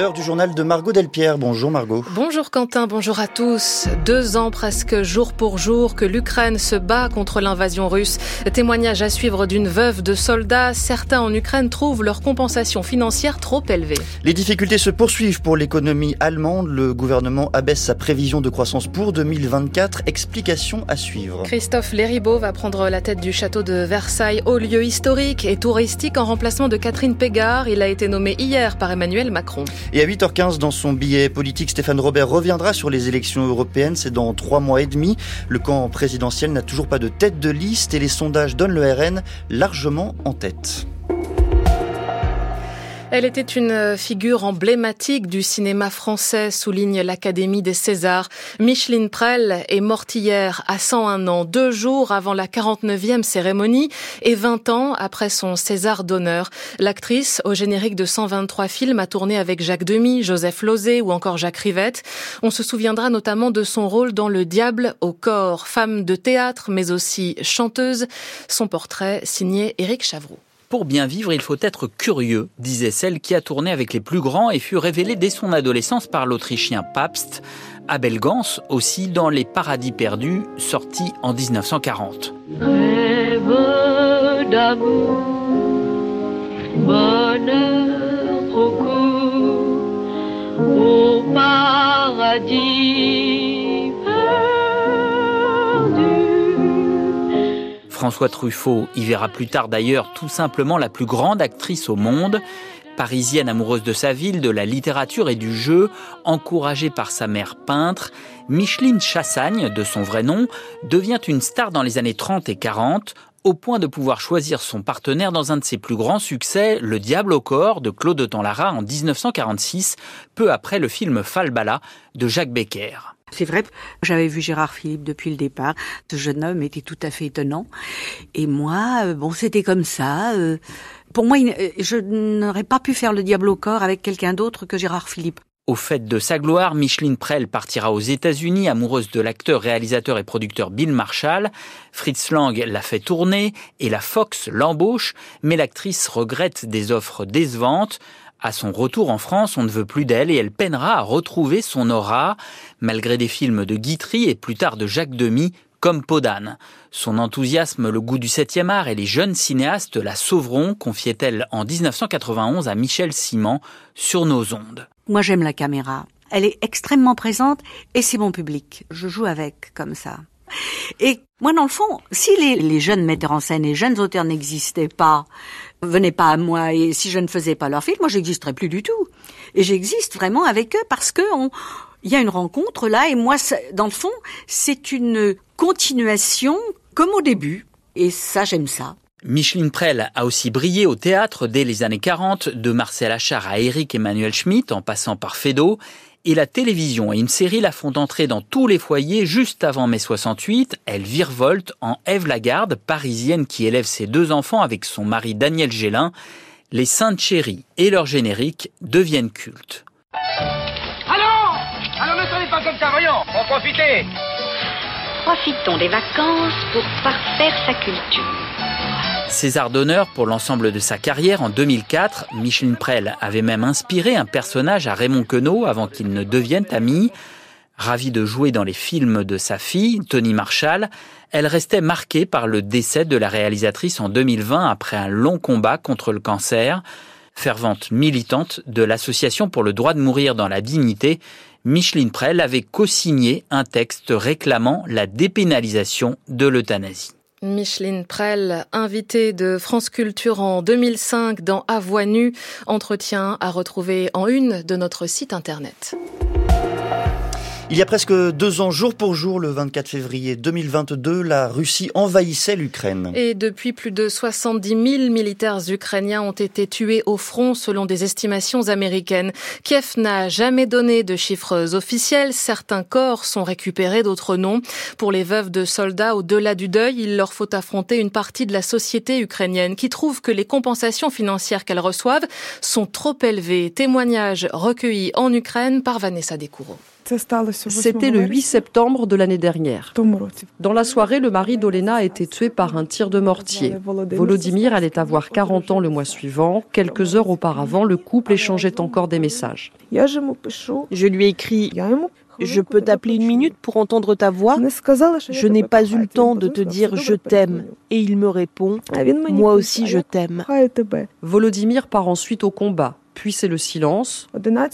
L'heure du journal de Margot Delpierre. Bonjour Margot. Bonjour Quentin, bonjour à tous. Deux ans presque jour pour jour que l'Ukraine se bat contre l'invasion russe. Témoignage à suivre d'une veuve de soldats. Certains en Ukraine trouvent leur compensation financière trop élevée. Les difficultés se poursuivent pour l'économie allemande. Le gouvernement abaisse sa prévision de croissance pour 2024. Explication à suivre. Christophe Léribaud va prendre la tête du château de Versailles, haut lieu historique et touristique en remplacement de Catherine Pégard. Il a été nommé hier par Emmanuel Macron. Et à 8h15, dans son billet politique, Stéphane Robert reviendra sur les élections européennes. C'est dans trois mois et demi. Le camp présidentiel n'a toujours pas de tête de liste et les sondages donnent le RN largement en tête. Elle était une figure emblématique du cinéma français, souligne l'Académie des Césars. Micheline Prel est morte hier à 101 ans, deux jours avant la 49e cérémonie et 20 ans après son César d'honneur. L'actrice, au générique de 123 films, a tourné avec Jacques Demy, Joseph Lozé ou encore Jacques Rivette. On se souviendra notamment de son rôle dans Le Diable au corps, femme de théâtre mais aussi chanteuse. Son portrait signé Éric Chavroux. Pour bien vivre, il faut être curieux, disait celle qui a tourné avec les plus grands et fut révélée dès son adolescence par l'Autrichien Pabst. Abel Gans aussi dans Les Paradis perdus, sorti en 1940. Rêve d'amour, au paradis François Truffaut y verra plus tard d'ailleurs tout simplement la plus grande actrice au monde. Parisienne amoureuse de sa ville, de la littérature et du jeu, encouragée par sa mère peintre, Micheline Chassagne, de son vrai nom, devient une star dans les années 30 et 40, au point de pouvoir choisir son partenaire dans un de ses plus grands succès, Le Diable au corps de Claude Tanlara en 1946, peu après le film Falbala de Jacques Becker. C'est vrai, j'avais vu Gérard Philippe depuis le départ. Ce jeune homme était tout à fait étonnant. Et moi, euh, bon, c'était comme ça. Euh, pour moi, je n'aurais pas pu faire le diable au corps avec quelqu'un d'autre que Gérard Philippe. Au fait de sa gloire, Micheline Prel partira aux États-Unis, amoureuse de l'acteur, réalisateur et producteur Bill Marshall. Fritz Lang l'a fait tourner et la Fox l'embauche, mais l'actrice regrette des offres décevantes. À son retour en France, on ne veut plus d'elle et elle peinera à retrouver son aura, malgré des films de Guitry et plus tard de Jacques Demy, comme Podane. Son enthousiasme, le goût du septième art et les jeunes cinéastes la sauveront, confiait-elle en 1991 à Michel Simon sur nos ondes. Moi j'aime la caméra. Elle est extrêmement présente et c'est mon public. Je joue avec comme ça. Et moi, dans le fond, si les, les jeunes metteurs en scène, les jeunes auteurs n'existaient pas, venaient pas à moi, et si je ne faisais pas leur film, moi, j'existerais plus du tout. Et j'existe vraiment avec eux parce que on, il y a une rencontre là, et moi, dans le fond, c'est une continuation comme au début. Et ça, j'aime ça. Micheline Prel a aussi brillé au théâtre dès les années 40, de Marcel Achard à Eric Emmanuel Schmitt, en passant par Feydeau et la télévision et une série la font entrer dans tous les foyers juste avant mai 68. Elle virevolte en Ève Lagarde, parisienne qui élève ses deux enfants avec son mari Daniel Gélin. Les Saintes Chéries et leur générique deviennent cultes. Allons Alors ne sonnez pas comme ça, voyons, en profiter Profitons des vacances pour parfaire sa culture. César d'honneur pour l'ensemble de sa carrière en 2004. Micheline Prel avait même inspiré un personnage à Raymond Queneau avant qu'ils ne deviennent amis. Ravie de jouer dans les films de sa fille, Tony Marshall, elle restait marquée par le décès de la réalisatrice en 2020 après un long combat contre le cancer. Fervente militante de l'Association pour le droit de mourir dans la dignité, Micheline Prel avait co-signé un texte réclamant la dépénalisation de l'euthanasie. Micheline Prel, invitée de France Culture en 2005 dans À Voix entretien à retrouver en une de notre site internet. Il y a presque deux ans, jour pour jour, le 24 février 2022, la Russie envahissait l'Ukraine. Et depuis, plus de 70 000 militaires ukrainiens ont été tués au front selon des estimations américaines. Kiev n'a jamais donné de chiffres officiels. Certains corps sont récupérés, d'autres non. Pour les veuves de soldats, au-delà du deuil, il leur faut affronter une partie de la société ukrainienne qui trouve que les compensations financières qu'elles reçoivent sont trop élevées. Témoignage recueilli en Ukraine par Vanessa Descoureaux. C'était le 8 septembre de l'année dernière. Dans la soirée, le mari d'Olena a été tué par un tir de mortier. Volodymyr allait avoir 40 ans le mois suivant. Quelques heures auparavant, le couple échangeait encore des messages. Je lui ai écrit je peux t'appeler une minute pour entendre ta voix Je n'ai pas eu le temps de te dire je t'aime. Et il me répond, moi aussi je t'aime. Volodymyr part ensuite au combat. Puis c'est le silence,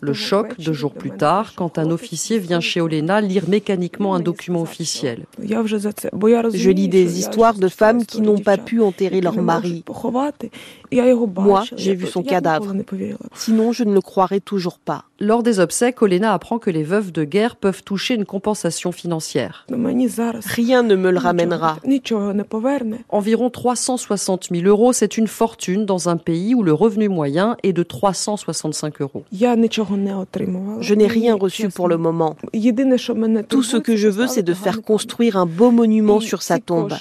le choc deux jours plus tard, quand un officier vient chez Olena lire mécaniquement un document officiel. Je lis des histoires de femmes qui n'ont pas pu enterrer leur mari. Moi, j'ai vu son cadavre. Sinon, je ne le croirais toujours pas. Lors des obsèques, Olena apprend que les veuves de guerre peuvent toucher une compensation financière. Rien ne me le ramènera. Environ 360 000 euros, c'est une fortune dans un pays où le revenu moyen est de 365 euros. Je n'ai rien reçu pour le moment. Tout ce que je veux, c'est de faire construire un beau monument sur sa tombe.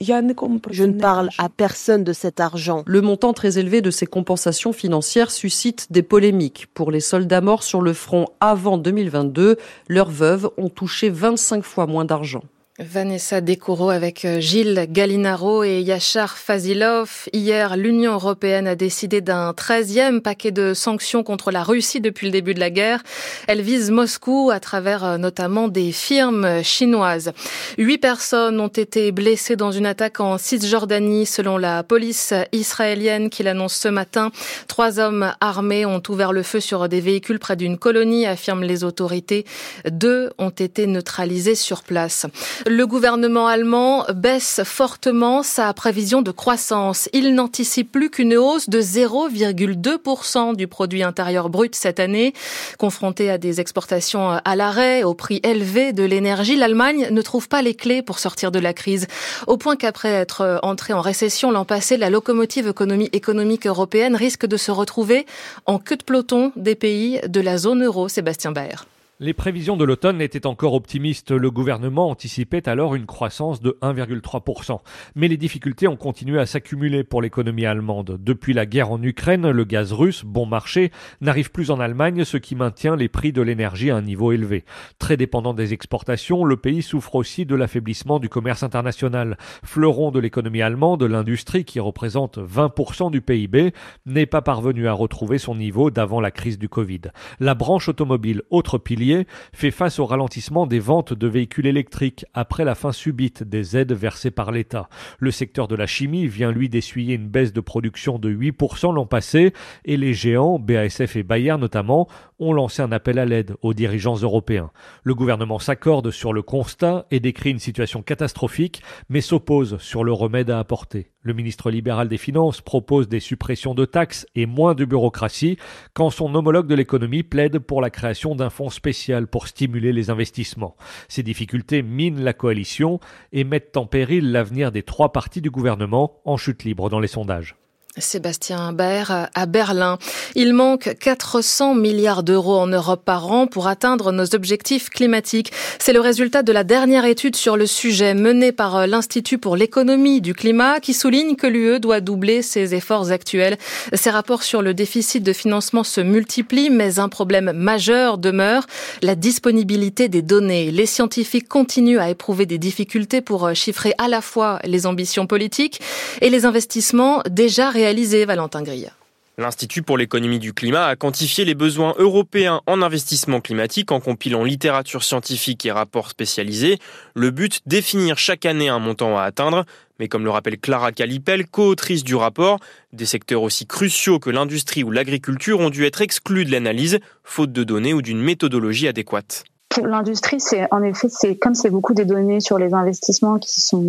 Je ne parle à personne de cet argent. Le montant très élevé de ces compensations financières suscite des polémiques. Pour les soldats morts sur le front avant 2022, leurs veuves ont touché 25 fois moins d'argent. Vanessa Descoureaux avec euh, Gilles Gallinaro et Yachar Fazilov. Hier, l'Union européenne a décidé d'un 13e paquet de sanctions contre la Russie depuis le début de la guerre. Elle vise Moscou à travers euh, notamment des firmes chinoises. Huit personnes ont été blessées dans une attaque en Cisjordanie selon la police israélienne qui l'annonce ce matin. Trois hommes armés ont ouvert le feu sur des véhicules près d'une colonie, affirment les autorités. Deux ont été neutralisés sur place. Le gouvernement allemand baisse fortement sa prévision de croissance. Il n'anticipe plus qu'une hausse de 0,2% du produit intérieur brut cette année. Confronté à des exportations à l'arrêt, au prix élevé de l'énergie, l'Allemagne ne trouve pas les clés pour sortir de la crise. Au point qu'après être entrée en récession l'an passé, la locomotive économique européenne risque de se retrouver en queue de peloton des pays de la zone euro. Sébastien Baer. Les prévisions de l'automne étaient encore optimistes. Le gouvernement anticipait alors une croissance de 1,3%. Mais les difficultés ont continué à s'accumuler pour l'économie allemande. Depuis la guerre en Ukraine, le gaz russe, bon marché, n'arrive plus en Allemagne, ce qui maintient les prix de l'énergie à un niveau élevé. Très dépendant des exportations, le pays souffre aussi de l'affaiblissement du commerce international. Fleuron de l'économie allemande, l'industrie qui représente 20% du PIB, n'est pas parvenue à retrouver son niveau d'avant la crise du Covid. La branche automobile, autre pilier, fait face au ralentissement des ventes de véhicules électriques après la fin subite des aides versées par l'État. Le secteur de la chimie vient lui d'essuyer une baisse de production de 8% l'an passé et les géants, BASF et Bayer notamment, ont lancé un appel à l'aide aux dirigeants européens. Le gouvernement s'accorde sur le constat et décrit une situation catastrophique, mais s'oppose sur le remède à apporter. Le ministre libéral des Finances propose des suppressions de taxes et moins de bureaucratie, quand son homologue de l'économie plaide pour la création d'un fonds spécial pour stimuler les investissements. Ces difficultés minent la coalition et mettent en péril l'avenir des trois partis du gouvernement en chute libre dans les sondages. Sébastien Baer à Berlin. Il manque 400 milliards d'euros en Europe par an pour atteindre nos objectifs climatiques. C'est le résultat de la dernière étude sur le sujet menée par l'Institut pour l'économie du climat qui souligne que l'UE doit doubler ses efforts actuels. Ces rapports sur le déficit de financement se multiplient, mais un problème majeur demeure, la disponibilité des données. Les scientifiques continuent à éprouver des difficultés pour chiffrer à la fois les ambitions politiques et les investissements déjà réalisés L'Institut pour l'économie du climat a quantifié les besoins européens en investissement climatique en compilant littérature scientifique et rapports spécialisés. Le but, définir chaque année un montant à atteindre. Mais comme le rappelle Clara Calipel, co-autrice du rapport, des secteurs aussi cruciaux que l'industrie ou l'agriculture ont dû être exclus de l'analyse, faute de données ou d'une méthodologie adéquate l'industrie, c'est en effet, c'est comme c'est beaucoup des données sur les investissements qui sont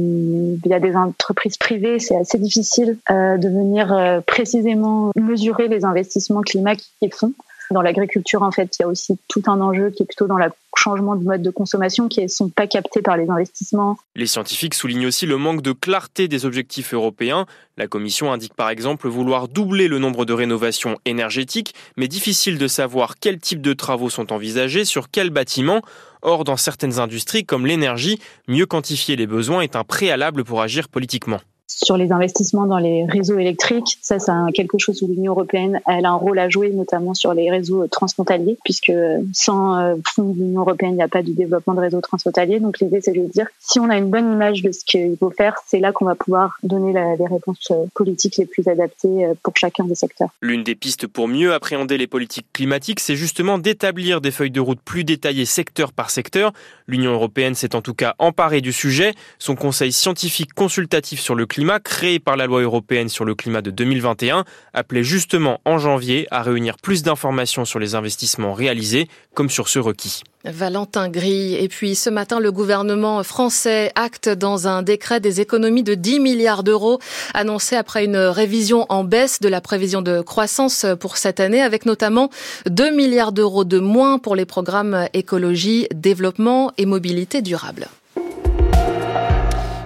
via des entreprises privées, c'est assez difficile euh, de venir euh, précisément mesurer les investissements climat qu'ils font. Dans l'agriculture, en fait, il y a aussi tout un enjeu qui est plutôt dans le changement de mode de consommation qui ne sont pas captés par les investissements. Les scientifiques soulignent aussi le manque de clarté des objectifs européens. La Commission indique par exemple vouloir doubler le nombre de rénovations énergétiques, mais difficile de savoir quel type de travaux sont envisagés, sur quel bâtiment. Or, dans certaines industries comme l'énergie, mieux quantifier les besoins est un préalable pour agir politiquement. Sur les investissements dans les réseaux électriques. Ça, c'est quelque chose où l'Union européenne elle a un rôle à jouer, notamment sur les réseaux transfrontaliers, puisque sans euh, fonds de l'Union européenne, il n'y a pas de développement de réseaux transfrontaliers. Donc l'idée, c'est de dire, si on a une bonne image de ce qu'il faut faire, c'est là qu'on va pouvoir donner les réponses euh, politiques les plus adaptées euh, pour chacun des secteurs. L'une des pistes pour mieux appréhender les politiques climatiques, c'est justement d'établir des feuilles de route plus détaillées secteur par secteur. L'Union européenne s'est en tout cas emparée du sujet. Son conseil scientifique consultatif sur le climat, créé par la loi européenne sur le climat de 2021, appelait justement en janvier à réunir plus d'informations sur les investissements réalisés comme sur ceux requis. Valentin Gris. Et puis ce matin, le gouvernement français acte dans un décret des économies de 10 milliards d'euros annoncées après une révision en baisse de la prévision de croissance pour cette année, avec notamment 2 milliards d'euros de moins pour les programmes écologie, développement et mobilité durable.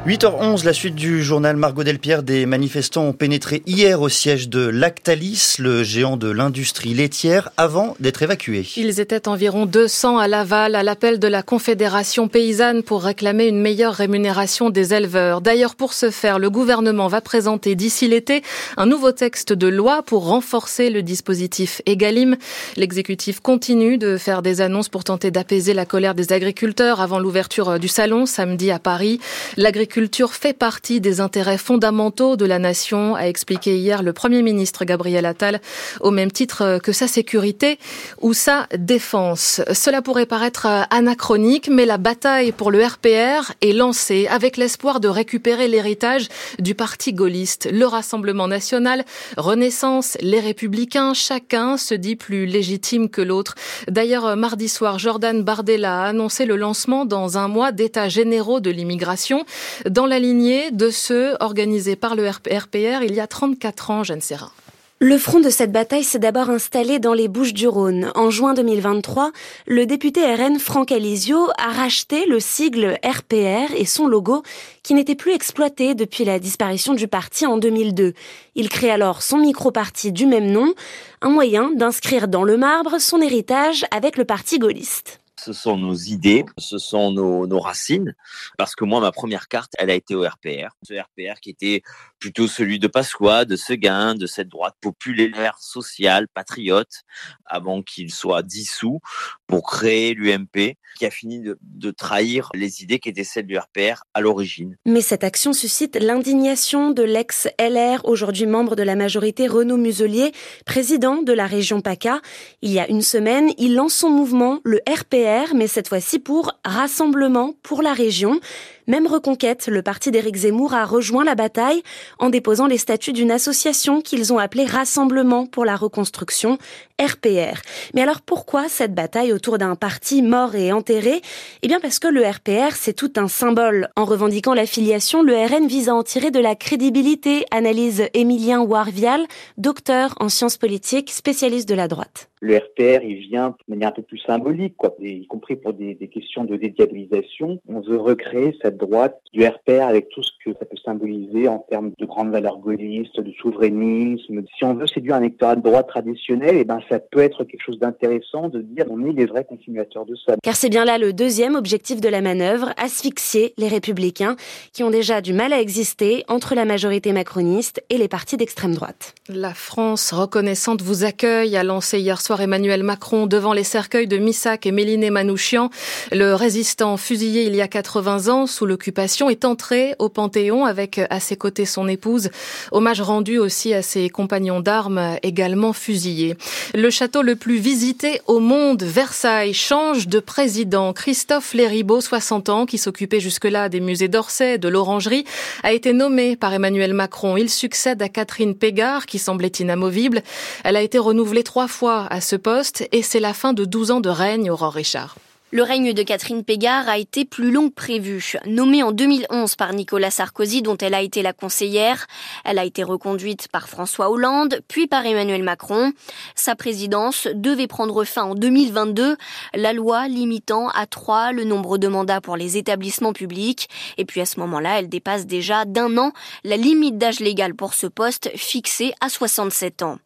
8h11, la suite du journal Margot Delpierre. Des manifestants ont pénétré hier au siège de Lactalis, le géant de l'industrie laitière, avant d'être évacués. Ils étaient environ 200 à Laval, à l'appel de la Confédération paysanne pour réclamer une meilleure rémunération des éleveurs. D'ailleurs, pour ce faire, le gouvernement va présenter d'ici l'été un nouveau texte de loi pour renforcer le dispositif Egalim. L'exécutif continue de faire des annonces pour tenter d'apaiser la colère des agriculteurs avant l'ouverture du salon samedi à Paris. L'agriculture culture fait partie des intérêts fondamentaux de la nation, a expliqué hier le Premier ministre Gabriel Attal, au même titre que sa sécurité ou sa défense. Cela pourrait paraître anachronique, mais la bataille pour le RPR est lancée avec l'espoir de récupérer l'héritage du parti gaulliste. Le Rassemblement national, Renaissance, les Républicains, chacun se dit plus légitime que l'autre. D'ailleurs, mardi soir, Jordan Bardella a annoncé le lancement dans un mois d'états généraux de l'immigration dans la lignée de ceux organisés par le RPR il y a 34 ans, Jeanne Serra. Le front de cette bataille s'est d'abord installé dans les Bouches-du-Rhône. En juin 2023, le député RN Franck Alizio a racheté le sigle RPR et son logo qui n'était plus exploité depuis la disparition du parti en 2002. Il crée alors son micro-parti du même nom, un moyen d'inscrire dans le marbre son héritage avec le parti gaulliste ce sont nos idées, ce sont nos, racines. Parce que moi, ma première carte, elle a été au RPR. Ce RPR qui était plutôt celui de Pasqua, de Seguin, de cette droite populaire, sociale, patriote, avant qu'il soit dissous pour créer l'UMP, qui a fini de, de, trahir les idées qui étaient celles du RPR à l'origine. Mais cette action suscite l'indignation de l'ex-LR, aujourd'hui membre de la majorité Renaud Muselier, président de la région PACA. Il y a une semaine, il lance son mouvement, le RPR mais cette fois-ci pour Rassemblement pour la région. Même reconquête, le parti d'Éric Zemmour a rejoint la bataille en déposant les statuts d'une association qu'ils ont appelée Rassemblement pour la reconstruction, RPR. Mais alors pourquoi cette bataille autour d'un parti mort et enterré? Eh bien parce que le RPR, c'est tout un symbole. En revendiquant l'affiliation, le RN vise à en tirer de la crédibilité, analyse Émilien Warvial, docteur en sciences politiques, spécialiste de la droite. Le RPR, il vient de manière un peu plus symbolique, quoi, y compris pour des, questions de dédiabilisation. On veut recréer cette droite du RPR avec tout ce que ça peut symboliser en termes de grandes valeurs gaullistes, de souverainisme. Si on veut séduire un électorat de droite traditionnel, eh ben ça peut être quelque chose d'intéressant de dire on est les vrais continuateurs de ça. Car c'est bien là le deuxième objectif de la manœuvre, asphyxier les républicains qui ont déjà du mal à exister entre la majorité macroniste et les partis d'extrême droite. La France reconnaissante vous accueille, a lancé hier soir Emmanuel Macron devant les cercueils de Missak et Méliné Manouchian. Le résistant fusillé il y a 80 ans sous l'occupation est entré au Panthéon avec à ses côtés son épouse. Hommage rendu aussi à ses compagnons d'armes également fusillés. Le château le plus visité au monde, Versailles, change de président. Christophe Léribaud, 60 ans, qui s'occupait jusque-là des musées d'Orsay, de l'Orangerie, a été nommé par Emmanuel Macron. Il succède à Catherine Pégard, qui semblait inamovible. Elle a été renouvelée trois fois à ce poste et c'est la fin de 12 ans de règne, Aurore Richard. Le règne de Catherine Pégard a été plus long que prévu. Nommée en 2011 par Nicolas Sarkozy, dont elle a été la conseillère, elle a été reconduite par François Hollande, puis par Emmanuel Macron. Sa présidence devait prendre fin en 2022, la loi limitant à trois le nombre de mandats pour les établissements publics. Et puis à ce moment-là, elle dépasse déjà d'un an la limite d'âge légal pour ce poste fixée à 67 ans.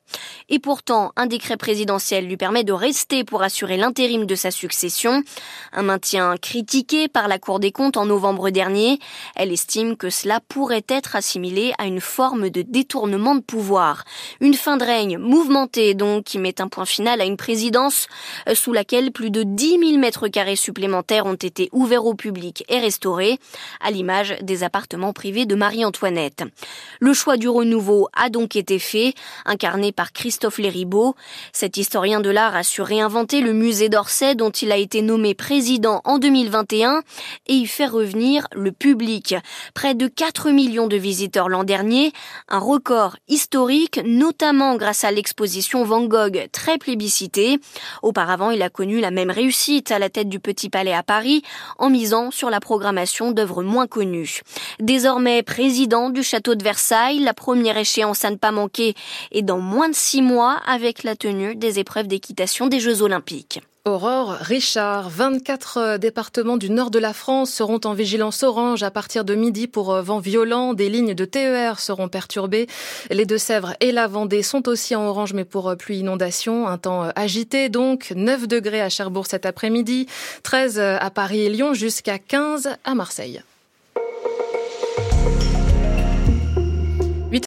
Et pourtant, un décret présidentiel lui permet de rester pour assurer l'intérim de sa succession. Un maintien critiqué par la Cour des comptes en novembre dernier. Elle estime que cela pourrait être assimilé à une forme de détournement de pouvoir. Une fin de règne mouvementée donc qui met un point final à une présidence euh, sous laquelle plus de 10 000 mètres carrés supplémentaires ont été ouverts au public et restaurés, à l'image des appartements privés de Marie-Antoinette. Le choix du renouveau a donc été fait, incarné par Christophe Léribaud. Cet historien de l'art a su réinventer le musée d'Orsay dont il a été nommé président en 2021 et y fait revenir le public. Près de 4 millions de visiteurs l'an dernier, un record historique, notamment grâce à l'exposition Van Gogh très plébiscitée. Auparavant, il a connu la même réussite à la tête du Petit Palais à Paris en misant sur la programmation d'œuvres moins connues. Désormais président du château de Versailles, la première échéance à ne pas manquer est dans moins de six mois avec la tenue des épreuves d'équitation des Jeux Olympiques. Aurore Richard, 24 euh, départements du nord de la France seront en vigilance orange à partir de midi pour euh, vent violent. Des lignes de TER seront perturbées. Les Deux-Sèvres et la Vendée sont aussi en orange mais pour euh, pluie inondation. Un temps agité donc. 9 degrés à Cherbourg cet après-midi, 13 à Paris et Lyon jusqu'à 15 à Marseille.